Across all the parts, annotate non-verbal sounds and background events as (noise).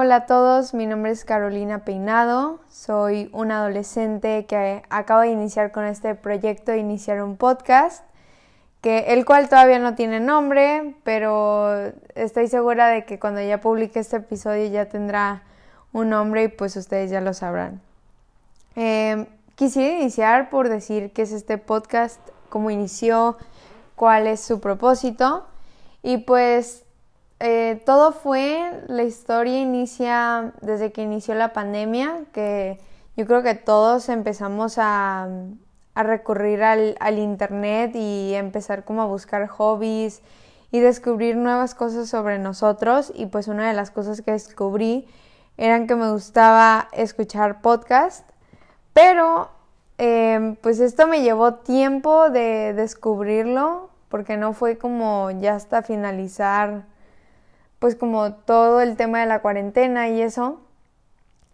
hola a todos, mi nombre es Carolina Peinado, soy una adolescente que acaba de iniciar con este proyecto de iniciar un podcast, que, el cual todavía no tiene nombre, pero estoy segura de que cuando ya publique este episodio ya tendrá un nombre y pues ustedes ya lo sabrán. Eh, quisiera iniciar por decir qué es este podcast, cómo inició, cuál es su propósito y pues eh, todo fue, la historia inicia desde que inició la pandemia, que yo creo que todos empezamos a, recurrir al, internet y empezar como a buscar hobbies y descubrir nuevas cosas sobre nosotros. Y pues una de las cosas que descubrí eran que me gustaba escuchar podcast, pero em, pues esto me llevó tiempo de descubrirlo porque no fue como ya hasta finalizar pues como todo el tema de la cuarentena y eso,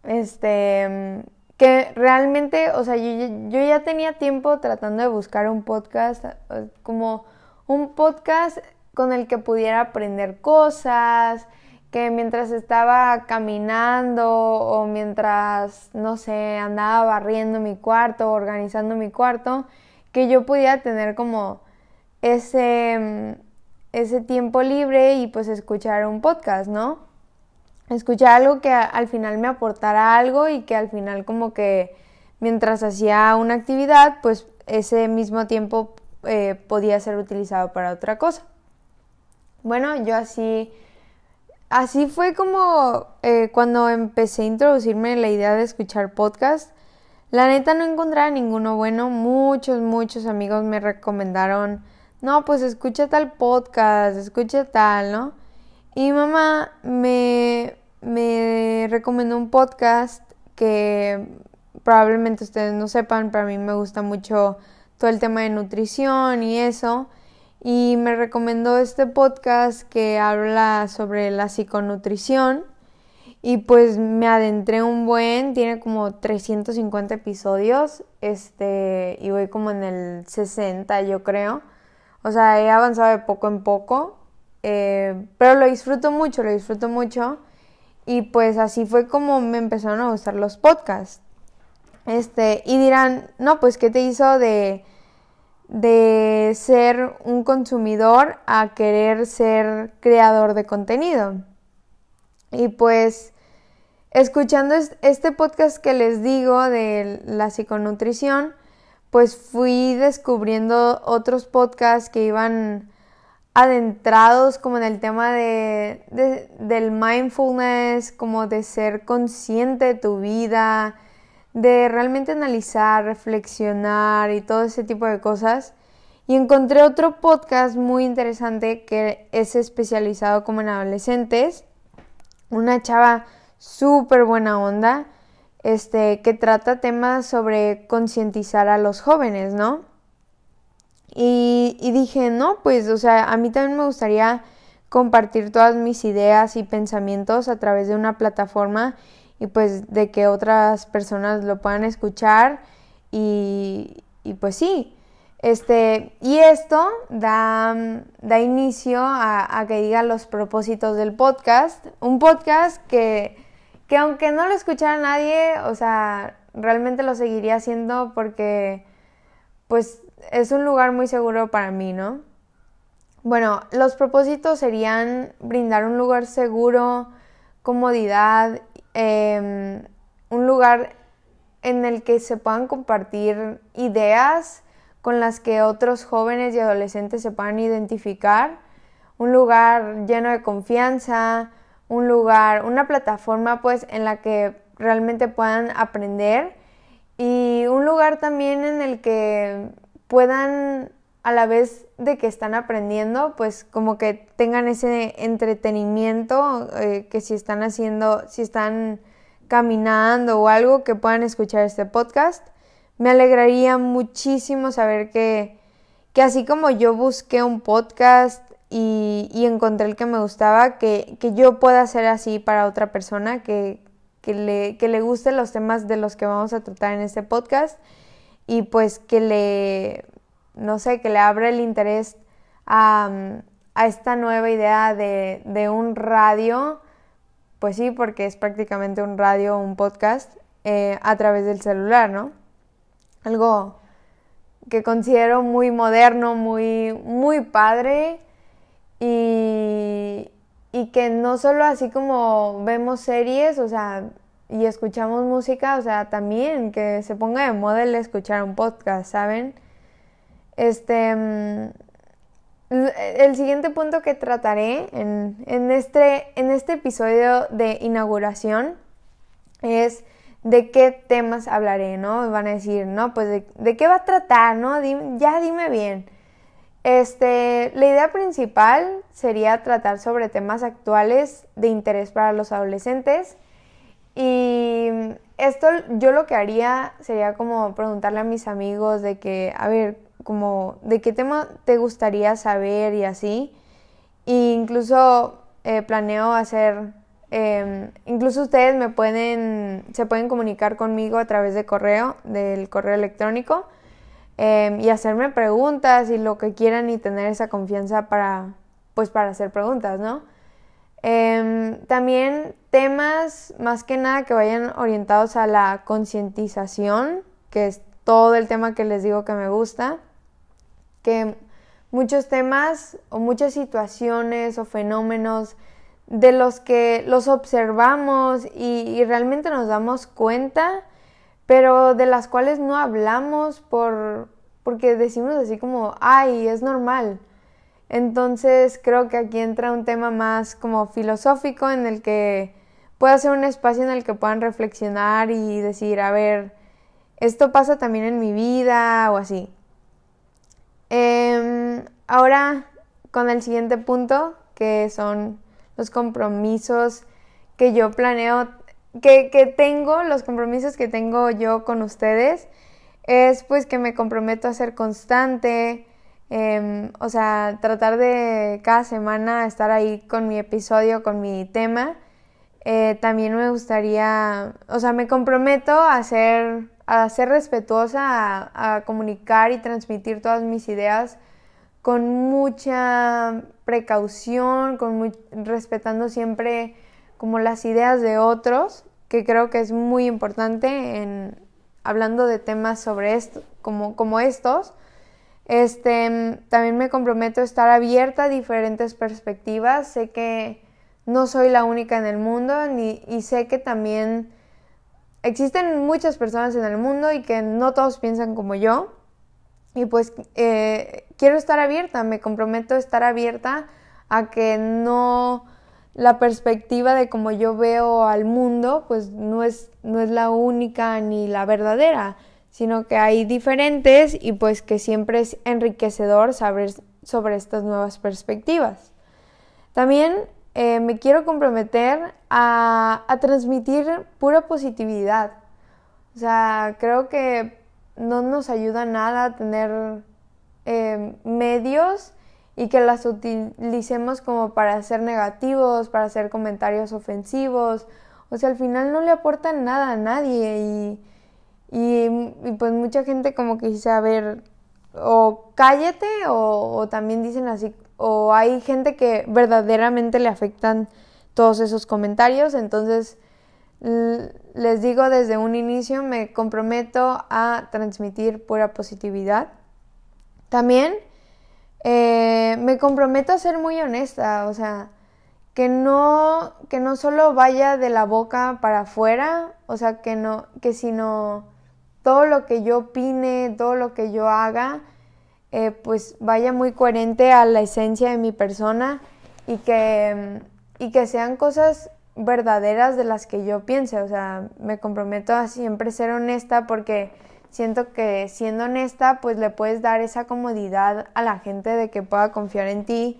este, que realmente, o sea, yo, ya tenía tiempo tratando de buscar un podcast, como un podcast con el que pudiera aprender cosas, que mientras estaba caminando o mientras, no sé, andaba barriendo mi cuarto, organizando mi cuarto, que yo pudiera tener como ese ese tiempo libre y pues escuchar un podcast, ¿no? Escuchar algo que al final me aportara algo y que al final como que mientras hacía una actividad, pues ese mismo tiempo eh, podía ser utilizado para otra cosa. Bueno, yo así, así fue como eh, cuando empecé a introducirme en la idea de escuchar podcast. La neta no encontraba ninguno bueno. Muchos, muchos amigos me recomendaron no, pues escucha tal podcast, escucha tal, ¿no? Y mamá me, me recomendó un podcast que probablemente ustedes no sepan, pero a mí me gusta mucho todo el tema de nutrición y eso. Y me recomendó este podcast que habla sobre la psiconutrición. Y pues me adentré un buen, tiene como 350 episodios, este, y voy como en el 60 yo creo. O sea, he avanzado de poco en poco, eh, pero lo disfruto mucho, lo disfruto mucho. Y pues así fue como me empezaron a gustar los podcasts. Este, y dirán, no, pues ¿qué te hizo de, de ser un consumidor a querer ser creador de contenido? Y pues escuchando este podcast que les digo de la psiconutrición, pues fui descubriendo otros podcasts que iban adentrados como en el tema de, del mindfulness, como de ser consciente de tu vida, de realmente analizar, reflexionar y todo ese tipo de cosas. Y encontré otro podcast muy interesante que es especializado como en adolescentes. Una chava súper buena onda este, que trata temas sobre concientizar a los jóvenes, ¿no? Y, dije, no, pues, o sea, a mí también me gustaría compartir todas mis ideas y pensamientos a través de una plataforma y pues de que otras personas lo puedan escuchar y, pues sí, este, y esto da, da inicio a, a, que diga los propósitos del podcast, un podcast que que aunque no lo escuchara nadie, o sea, realmente lo seguiría haciendo porque pues es un lugar muy seguro para mí, ¿no? Bueno, los propósitos serían brindar un lugar seguro, comodidad, em, un lugar en el que se puedan compartir ideas con las que otros jóvenes y adolescentes se puedan identificar, un lugar lleno de confianza, un lugar, una plataforma pues en la que realmente puedan aprender y un lugar también en el que puedan a la vez de que están aprendiendo, pues como que tengan ese entretenimiento, eh, que si están haciendo, si están caminando o algo, que puedan escuchar este podcast. Me alegraría muchísimo saber que, que así como yo busqué un podcast y, encontré el que me gustaba, que, yo pueda hacer así para otra persona, que, le, que le gusten los temas de los que vamos a tratar en este podcast y pues que le, no sé, que le abra el interés a, esta nueva idea de, un radio pues sí, porque es prácticamente un radio, un podcast eh, a través del celular, ¿no? Algo que considero muy moderno, muy, muy padre y, y que no solo así como vemos series, o sea, y escuchamos música, o sea, también que se ponga de moda el escuchar un podcast, ¿saben? Este, mm, el siguiente punto que trataré en, en, este, en este episodio de inauguración es de qué temas hablaré, ¿no? Van a decir, no, pues de, qué va a tratar, ¿no? ya dime bien. Este, la idea principal sería tratar sobre temas actuales de interés para los adolescentes y esto yo lo que haría sería como preguntarle a mis amigos de que, a ver, como de qué tema te gustaría saber y así. E incluso eh, planeo hacer, em, incluso ustedes me pueden, se pueden comunicar conmigo a través de correo, del correo electrónico, em, y hacerme preguntas y lo que quieran y tener esa confianza para, pues para hacer preguntas, ¿no? Em, también temas más que nada que vayan orientados a la concientización, que es todo el tema que les digo que me gusta, que muchos temas o muchas situaciones o fenómenos de los que los observamos y, realmente nos damos cuenta, pero de las cuales no hablamos por, porque decimos así como, ay, es normal. Entonces creo que aquí entra un tema más como filosófico en el que puede ser un espacio en el que puedan reflexionar y decir, a ver, esto pasa también en mi vida o así. Em, ahora con el siguiente punto, que son los compromisos que yo planeo, que, que tengo, los compromisos que tengo yo con ustedes, es pues que me comprometo a ser constante, Em, o sea, tratar de cada semana estar ahí con mi episodio, con mi tema. Eh, también me gustaría, o sea, me comprometo a ser, a ser respetuosa, a, comunicar y transmitir todas mis ideas con mucha precaución, con respetando siempre como las ideas de otros, que creo que es muy importante en hablando de temas sobre esto, como, como estos este, también me comprometo a estar abierta a diferentes perspectivas. Sé que no soy la única en el mundo y sé que también existen muchas personas en el mundo y que no todos piensan como yo. Y pues eh, quiero estar abierta, me comprometo a estar abierta a que no la perspectiva de cómo yo veo al mundo pues no es, no es la única ni la verdadera sino que hay diferentes y pues que siempre es enriquecedor saber sobre estas nuevas perspectivas. También eh, me quiero comprometer a, transmitir pura positividad. O sea, creo que no nos ayuda nada tener eh, medios y que las utilicemos como para ser negativos, para hacer comentarios ofensivos. O sea, al final no le aportan nada a nadie y y, pues mucha gente como que dice, a ver, o cállate o, también dicen así, o hay gente que verdaderamente le afectan todos esos comentarios, entonces les digo desde un inicio, me comprometo a transmitir pura positividad. También eh, me comprometo a ser muy honesta, o sea, que no, que no solo vaya de la boca para afuera, o sea, que no, que sino todo lo que yo opine, todo lo que yo haga, eh, pues vaya muy coherente a la esencia de mi persona y que, y que sean cosas verdaderas de las que yo piense. O sea, me comprometo a siempre ser honesta porque siento que siendo honesta, pues le puedes dar esa comodidad a la gente de que pueda confiar en ti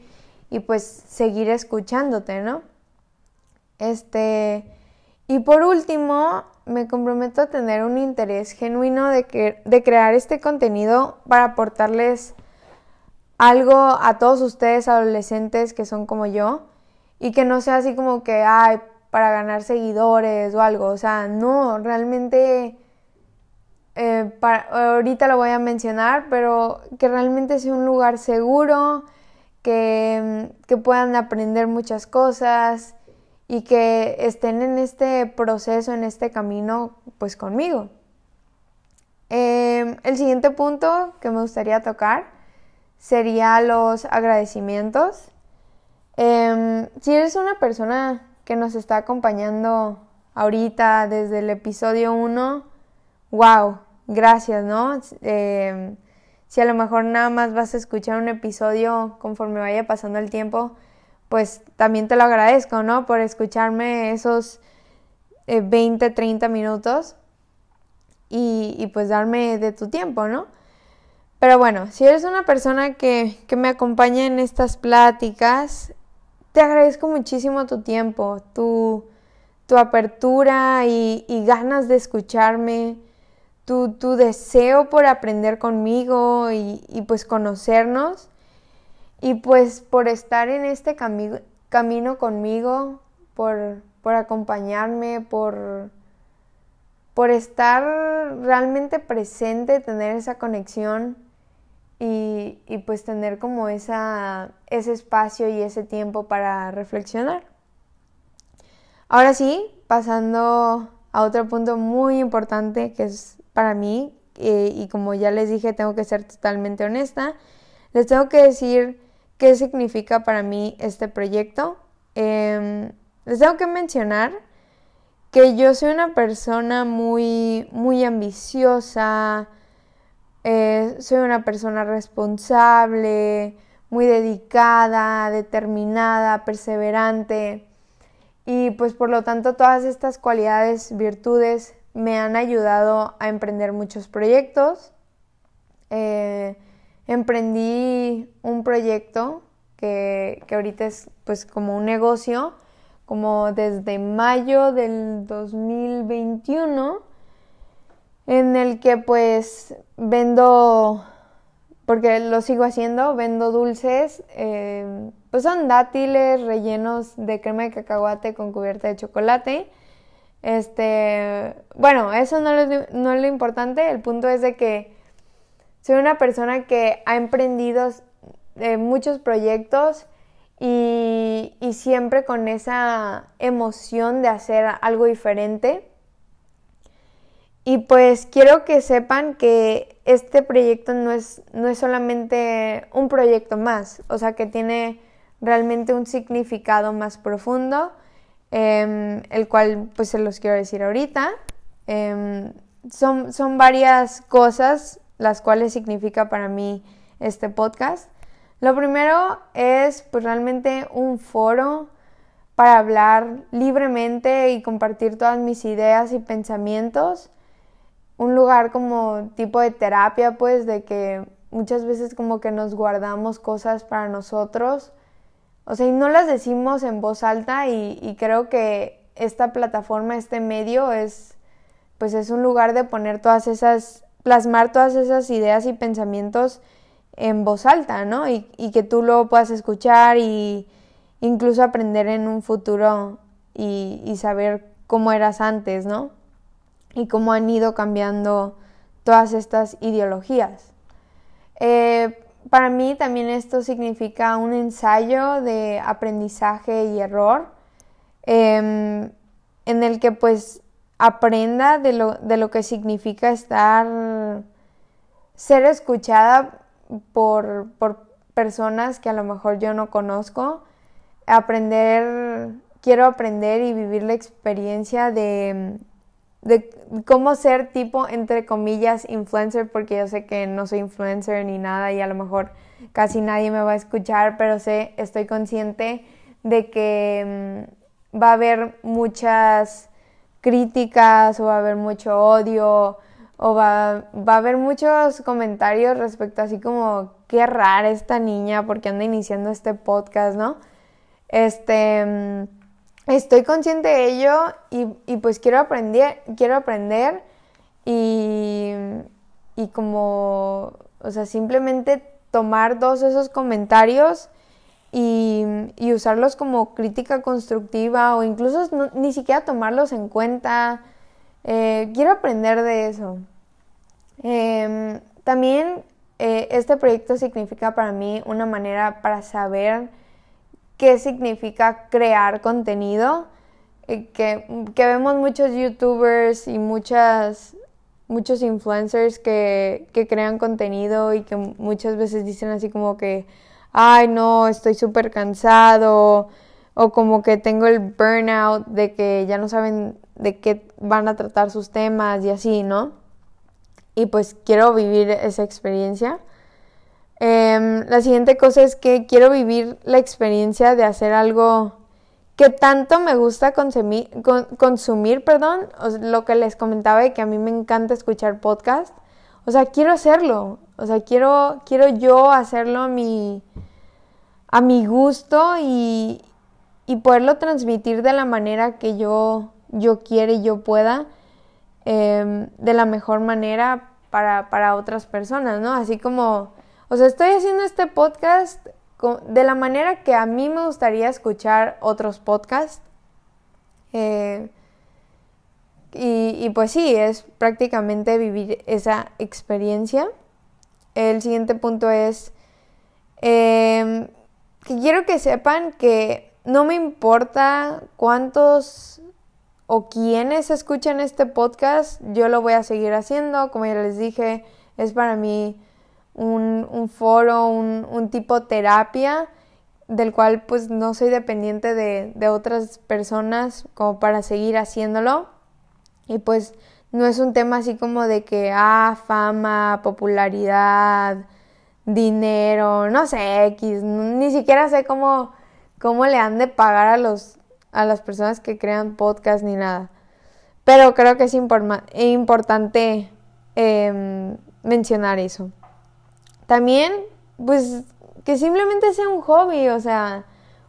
y pues seguir escuchándote, ¿no? Este, y por último, me comprometo a tener un interés genuino de, que, de crear este contenido para aportarles algo a todos ustedes adolescentes que son como yo y que no sea así como que, ay, para ganar seguidores o algo. O sea, no, realmente, eh, ahorita lo voy a mencionar, pero que realmente sea un lugar seguro, que, que puedan aprender muchas cosas y que estén en este proceso, en este camino, pues conmigo. Em, el siguiente punto que me gustaría tocar sería los agradecimientos. Em, si eres una persona que nos está acompañando ahorita desde el episodio 1, wow, gracias, ¿no? Em, si a lo mejor nada más vas a escuchar un episodio conforme vaya pasando el tiempo, pues también te lo agradezco, ¿no? Por escucharme esos 20, eh, 30 minutos y, y, pues darme de tu tiempo, ¿no? Pero bueno, si eres una persona que, que me acompaña en estas pláticas, te agradezco muchísimo tu tiempo, tu, tu apertura y, y, ganas de escucharme, tu, tu, deseo por aprender conmigo y, pues conocernos y pues por estar en este camino conmigo, por, por acompañarme, por, por estar realmente presente, tener esa conexión y, y pues tener como esa, ese espacio y ese tiempo para reflexionar. Ahora sí, pasando a otro punto muy importante que es para mí, eh, y como ya les dije, tengo que ser totalmente honesta, les tengo que decir qué significa para mí este proyecto. Em, les tengo que mencionar que yo soy una persona muy, muy ambiciosa, eh, soy una persona responsable, muy dedicada, determinada, perseverante. Y pues por lo tanto todas estas cualidades, virtudes me han ayudado a emprender muchos proyectos. Eh, emprendí un proyecto que, que, ahorita es pues como un negocio, como desde mayo del 2021 en el que pues vendo, porque lo sigo haciendo, vendo dulces, em, pues son dátiles rellenos de crema de cacahuate con cubierta de chocolate. Este, bueno, eso no es, no es lo importante, el punto es de que soy una persona que ha emprendido eh, muchos proyectos y, y siempre con esa emoción de hacer algo diferente. Y pues quiero que sepan que este proyecto no es, no es solamente un proyecto más, o sea que tiene realmente un significado más profundo, em, el cual pues se los quiero decir ahorita. Em, son, son varias cosas las cuales significa para mí este podcast. Lo primero es pues realmente un foro para hablar libremente y compartir todas mis ideas y pensamientos un lugar como tipo de terapia, pues, de que muchas veces como que nos guardamos cosas para nosotros, o sea, y no las decimos en voz alta y, creo que esta plataforma, este medio es, pues es un lugar de poner todas esas, plasmar todas esas ideas y pensamientos en voz alta, ¿no? Y, que tú lo puedas escuchar y incluso aprender en un futuro y, y saber cómo eras antes, ¿no? y cómo han ido cambiando todas estas ideologías. Eh, para mí también esto significa un ensayo de aprendizaje y error em, en el que pues aprenda de lo, de lo que significa estar, ser escuchada por, por personas que a lo mejor yo no conozco, aprender, quiero aprender y vivir la experiencia de de cómo ser tipo, entre comillas, influencer, porque yo sé que no soy influencer ni nada y a lo mejor casi nadie me va a escuchar, pero sé, estoy consciente de que mm, va a haber muchas críticas o va a haber mucho odio o va, va a haber muchos comentarios respecto así como qué rara esta niña porque anda iniciando este podcast, ¿no? Este mm, estoy consciente de ello y, pues quiero aprender, quiero aprender y, y como, o sea, simplemente tomar todos esos comentarios y, y usarlos como crítica constructiva o incluso ni siquiera tomarlos en cuenta. Eh, quiero aprender de eso. Em, también eh, este proyecto significa para mí una manera para saber qué significa crear contenido. eh, que, que vemos muchos youtubers y muchas muchos influencers que, que, crean contenido y que muchas veces dicen así como que, ay no, estoy súper cansado, o como que tengo el burnout de que ya no saben de qué van a tratar sus temas y así, ¿no? Y pues quiero vivir esa experiencia. Em, la siguiente cosa es que quiero vivir la experiencia de hacer algo que tanto me gusta consumir, consumir perdón, lo que les comentaba de que a mí me encanta escuchar podcast. O sea, quiero hacerlo. O sea, quiero, quiero yo hacerlo a mi, a mi gusto y, y poderlo transmitir de la manera que yo, yo quiera y yo pueda, em, de la mejor manera para, para, otras personas, ¿no? Así como, o sea, estoy haciendo este podcast de la manera que a mí me gustaría escuchar otros podcasts. Eh, y, pues sí, es prácticamente vivir esa experiencia. El siguiente punto es em, que quiero que sepan que no me importa cuántos o quiénes escuchan este podcast, yo lo voy a seguir haciendo. Como ya les dije, es para mí un, foro, un, tipo terapia del cual pues no soy dependiente de, de otras personas como para seguir haciéndolo. Y pues no es un tema así como de que, ah, fama, popularidad, dinero, no sé, X, ni siquiera sé cómo cómo le han de pagar a, los, a las personas que crean podcast ni nada. Pero creo que es importante em, mencionar eso. También, pues, que simplemente sea un hobby, o sea,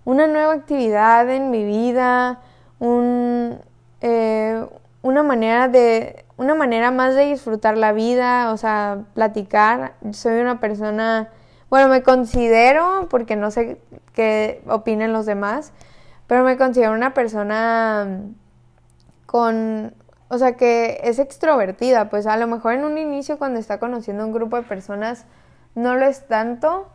una nueva actividad en mi vida, un, eh, una manera de, una manera más de disfrutar la vida, o sea, platicar. Soy una persona bueno, me considero, porque no sé qué opinen los demás, pero me considero una persona con, o sea, que es extrovertida, pues a lo mejor en un inicio cuando está conociendo un grupo de personas no lo es tanto,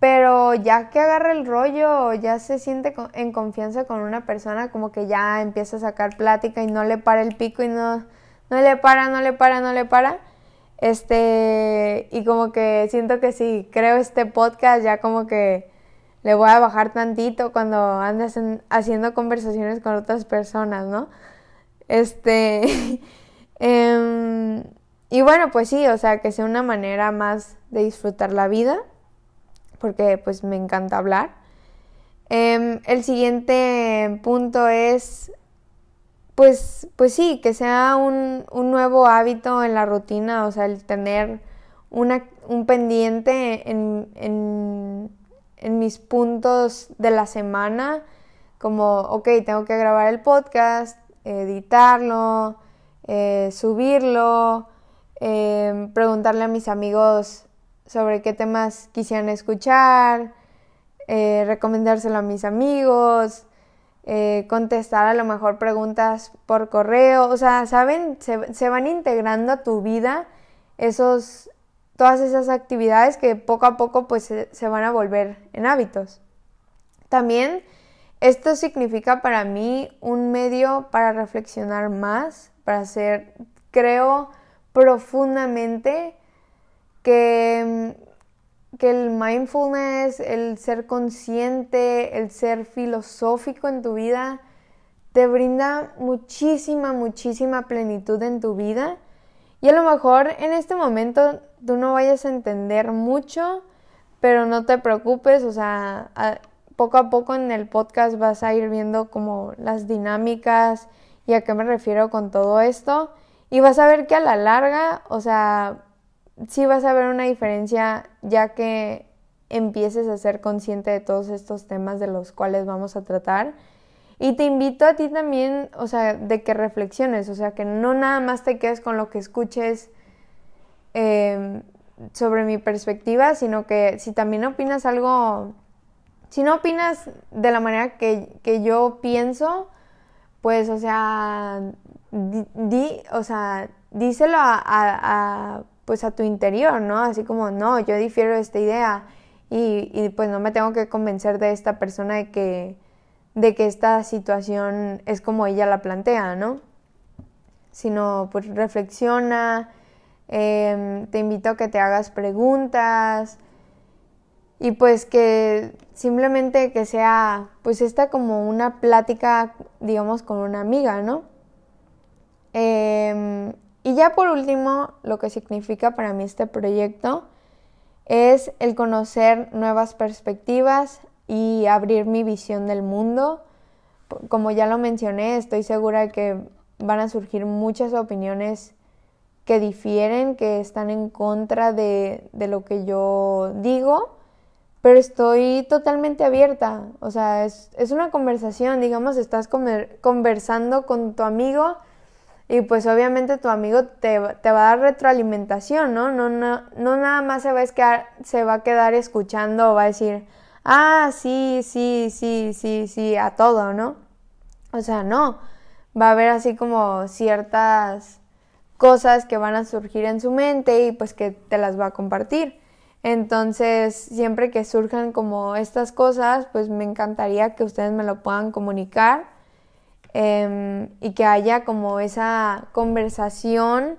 pero ya que agarra el rollo, ya se siente en confianza con una persona, como que ya empieza a sacar plática y no le para el pico y no, no le para, no le para, no le para este, y como que siento que si creo este podcast ya como que le voy a bajar tantito cuando andas haciendo conversaciones con otras personas, ¿no? Este, (laughs) em, y bueno, pues sí, o sea, que sea una manera más de disfrutar la vida, porque pues me encanta hablar. Em, el siguiente punto es pues, pues sí, que sea un, nuevo hábito en la rutina, o sea, el tener un pendiente en, en, mis puntos de la semana, como, ok, tengo que grabar el podcast, editarlo, eh, subirlo, em, preguntarle a mis amigos sobre qué temas quisieran escuchar, eh, recomendárselo a mis amigos, eh, contestar a lo mejor preguntas por correo, o sea, ¿saben? Se, van integrando a tu vida esos, todas esas actividades que poco a poco pues se, van a volver en hábitos. También esto significa para mí un medio para reflexionar más, para ser, creo profundamente que que el mindfulness, el ser consciente, el ser filosófico en tu vida, te brinda muchísima, muchísima plenitud en tu vida. Y a lo mejor en este momento tú no vayas a entender mucho, pero no te preocupes, o sea, poco a poco en el podcast vas a ir viendo como las dinámicas y a qué me refiero con todo esto. Y vas a ver que a la larga, o sea, sí vas a ver una diferencia ya que empieces a ser consciente de todos estos temas de los cuales vamos a tratar. Y te invito a ti también, o sea, de que reflexiones, o sea, que no nada más te quedes con lo que escuches em, sobre mi perspectiva, sino que si también opinas algo, si no opinas de la manera que, yo pienso, pues, o sea, di, o sea, díselo a pues a tu interior, ¿no? Así como, no, yo difiero de esta idea y, y, pues no me tengo que convencer de esta persona de que, de que esta situación es como ella la plantea, ¿no? Sino pues reflexiona, em, te invito a que te hagas preguntas y pues que simplemente que sea pues esta como una plática, digamos, con una amiga, ¿no? Em, y ya por último, lo que significa para mí este proyecto es el conocer nuevas perspectivas y abrir mi visión del mundo. Como ya lo mencioné, estoy segura de que van a surgir muchas opiniones que difieren, que están en contra de, lo que yo digo, pero estoy totalmente abierta. O sea, es, es una conversación, digamos, estás conversando con tu amigo y pues obviamente tu amigo te, va a dar retroalimentación, ¿no? No, no, no nada más se va, a quedar, se va a quedar escuchando o va a decir, ah, sí, sí, sí, sí, sí, a todo, ¿no? O sea, no. Va a haber así como ciertas cosas que van a surgir en su mente y pues que te las va a compartir. Entonces, siempre que surjan como estas cosas, pues me encantaría que ustedes me lo puedan comunicar Em, y que haya como esa conversación,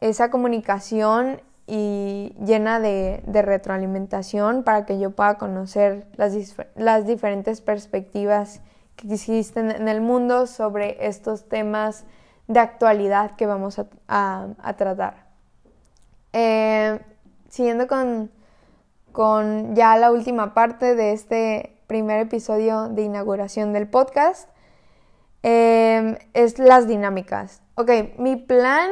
esa comunicación y llena de, retroalimentación para que yo pueda conocer las, diferentes perspectivas que existen en el mundo sobre estos temas de actualidad que vamos a, tratar. Em, siguiendo con, con ya la última parte de este primer episodio de inauguración del podcast, Em, es las dinámicas. Ok, mi plan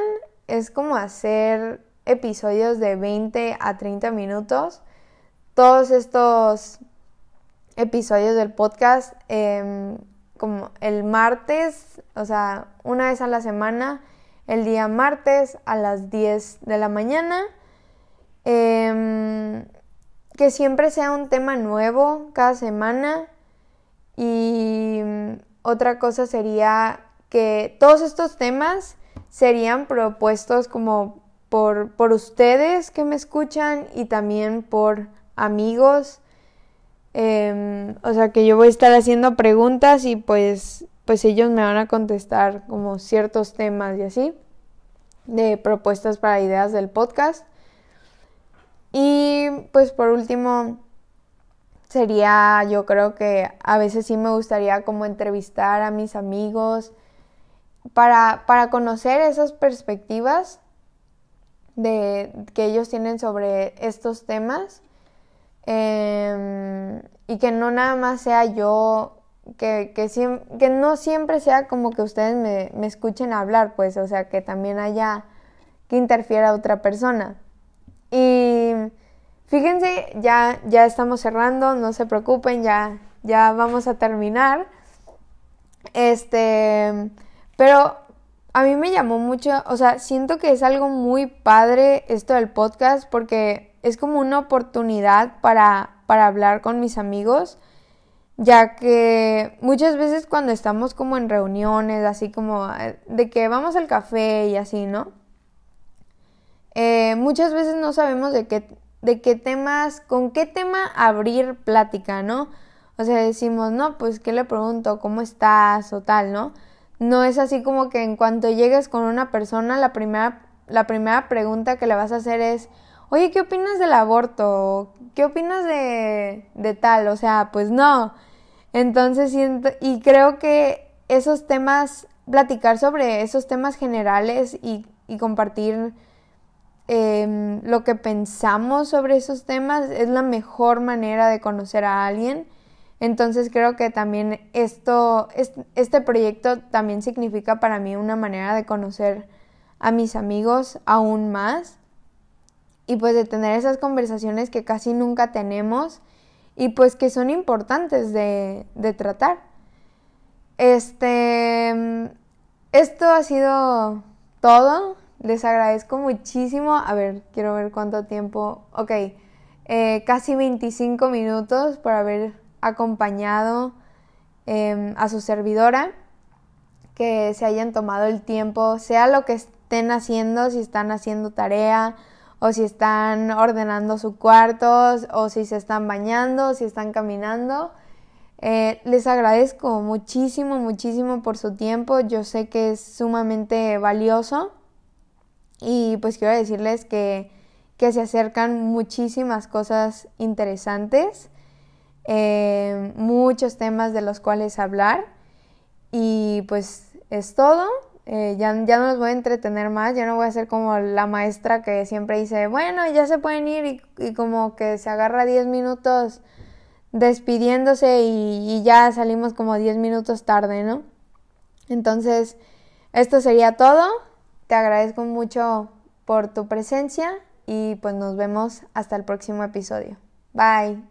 es como hacer episodios de 20 a 30 minutos. Todos estos episodios del podcast, em, como el martes, o sea, una vez a la semana, el día martes a las 10 de la mañana. Em, que siempre sea un tema nuevo cada semana y otra cosa sería que todos estos temas serían propuestos como por, por ustedes que me escuchan y también por amigos. Em, o sea que yo voy a estar haciendo preguntas y pues, pues ellos me van a contestar como ciertos temas y así, de propuestas para ideas del podcast. Y pues por último, sería, yo creo que a veces sí me gustaría como entrevistar a mis amigos para, para conocer esas perspectivas de, que ellos tienen sobre estos temas em, y que no nada más sea yo, que, que, que no siempre sea como que ustedes me, me escuchen hablar, pues, o sea, que también haya que interfiera otra persona. Y Fíjense, ya, ya estamos cerrando, no se preocupen, ya, ya vamos a terminar. Este, pero a mí me llamó mucho, o sea, siento que es algo muy padre esto del podcast porque es como una oportunidad para, para hablar con mis amigos, ya que muchas veces cuando estamos como en reuniones, así como eh, de que vamos al café y así, ¿no? Eh, muchas veces no sabemos de qué, de qué temas, con qué tema abrir plática, ¿no? O sea, decimos, no, pues, ¿qué le pregunto? ¿Cómo estás? O tal, ¿no? No es así como que en cuanto llegues con una persona, la primera, la primera pregunta que le vas a hacer es, oye, ¿qué opinas del aborto? ¿Qué opinas de, de tal? O sea, pues no. Entonces siento, y creo que esos temas, platicar sobre esos temas generales y, y compartir Em, lo que pensamos sobre esos temas es la mejor manera de conocer a alguien. Entonces creo que también esto, este proyecto también significa para mí una manera de conocer a mis amigos aún más y pues de tener esas conversaciones que casi nunca tenemos y pues que son importantes de, de tratar. Este, esto ha sido todo. Les agradezco muchísimo. A ver, quiero ver cuánto tiempo. Ok, eh, casi 25 minutos por haber acompañado em, a su servidora. Que se hayan tomado el tiempo, sea lo que estén haciendo, si están haciendo tarea o si están ordenando su cuarto o si se están bañando, o si están caminando. Eh, les agradezco muchísimo, muchísimo por su tiempo. Yo sé que es sumamente valioso. Y pues quiero decirles que, que se acercan muchísimas cosas interesantes, eh, muchos temas de los cuales hablar. Y pues es todo. Eh, ya, ya, no los voy a entretener más, ya no voy a ser como la maestra que siempre dice, bueno, ya se pueden ir y, como que se agarra 10 minutos despidiéndose y, ya salimos como 10 minutos tarde, ¿no? Entonces, esto sería todo. Te agradezco mucho por tu presencia y pues nos vemos hasta el próximo episodio. Bye.